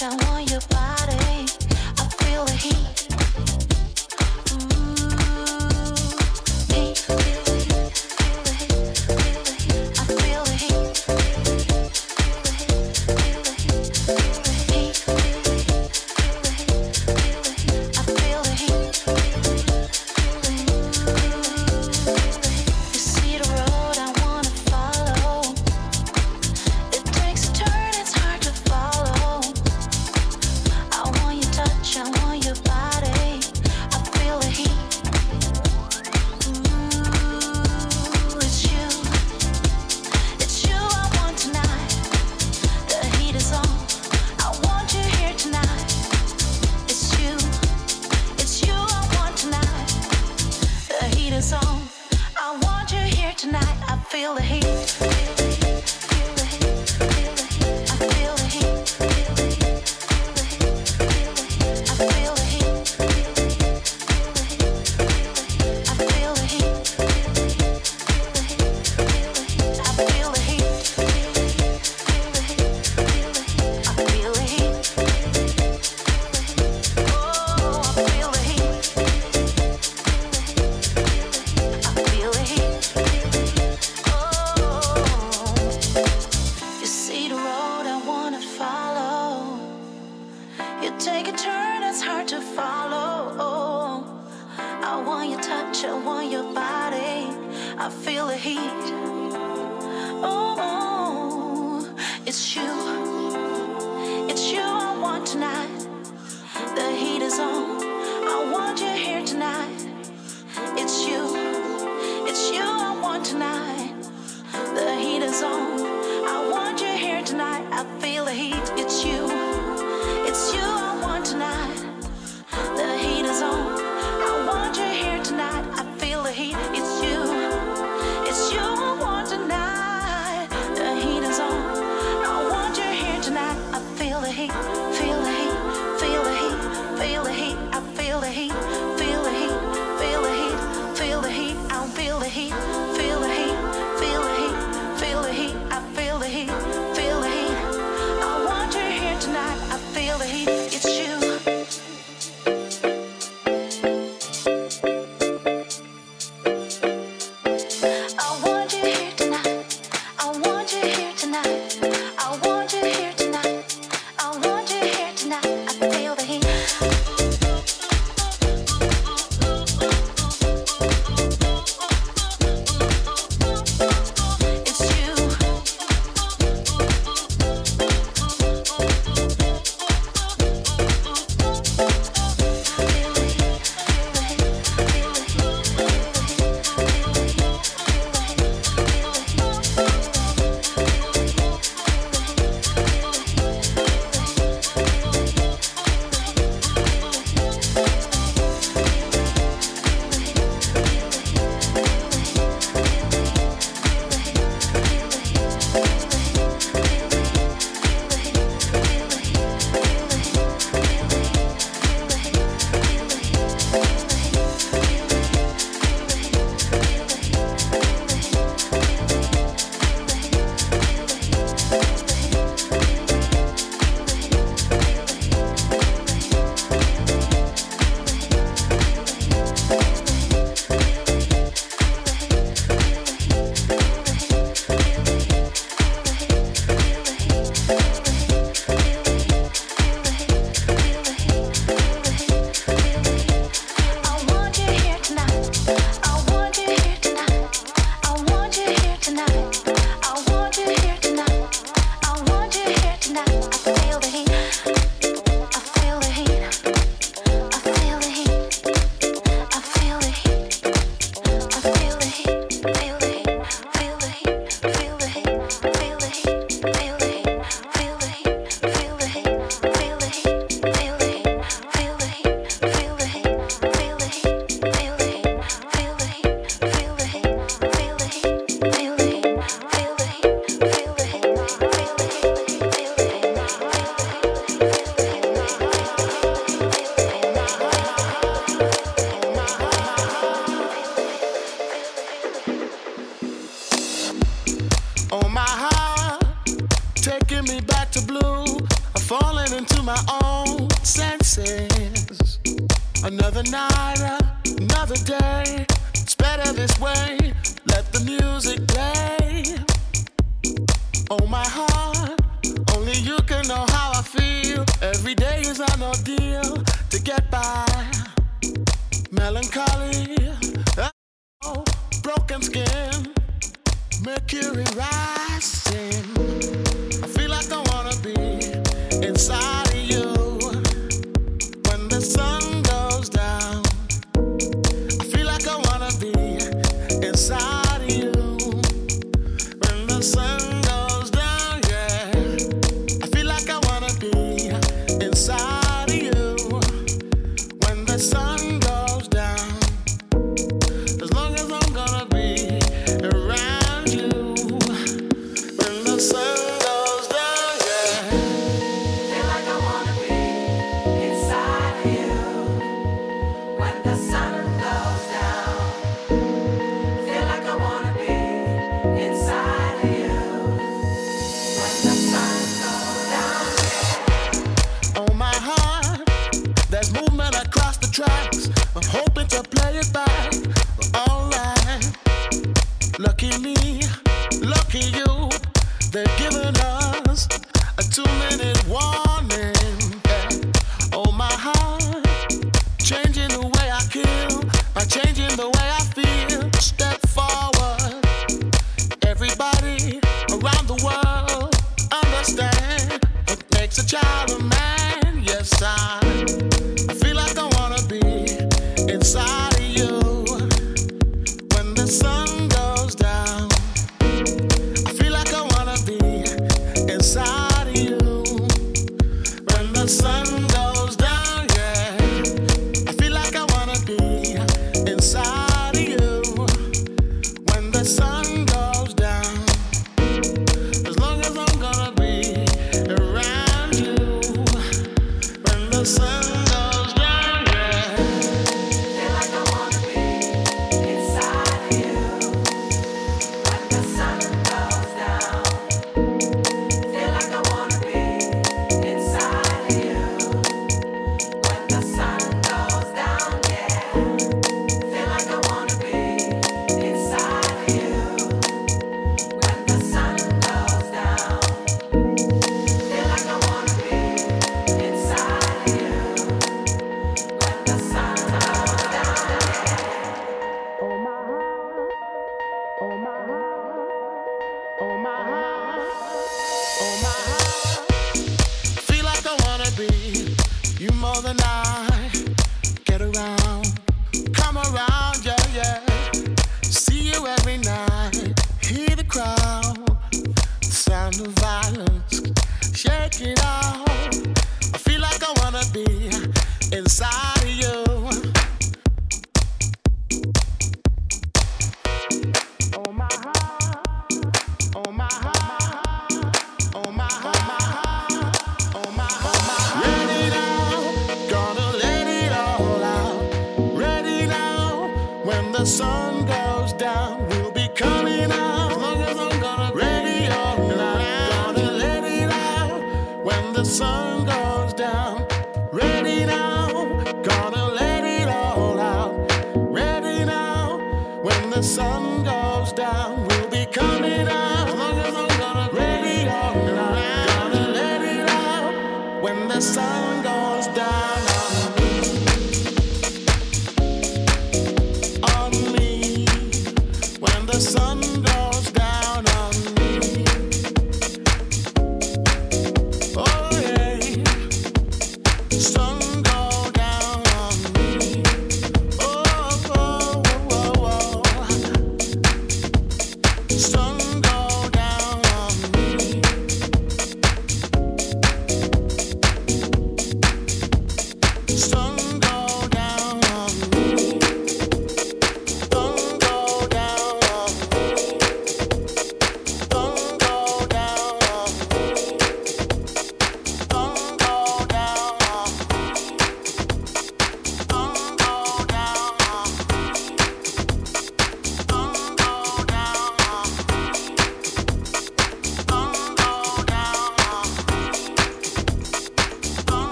I want your body.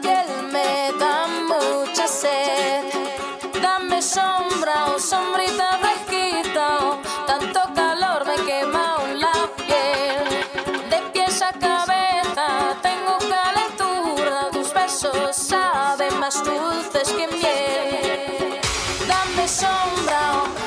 piel me da mucha sed. Dame sombra o sombrita fresquita, oh, tanto calor me quema la piel. De pies a cabeza tengo calentura, tus besos saben más dulces que miel. Dame sombra o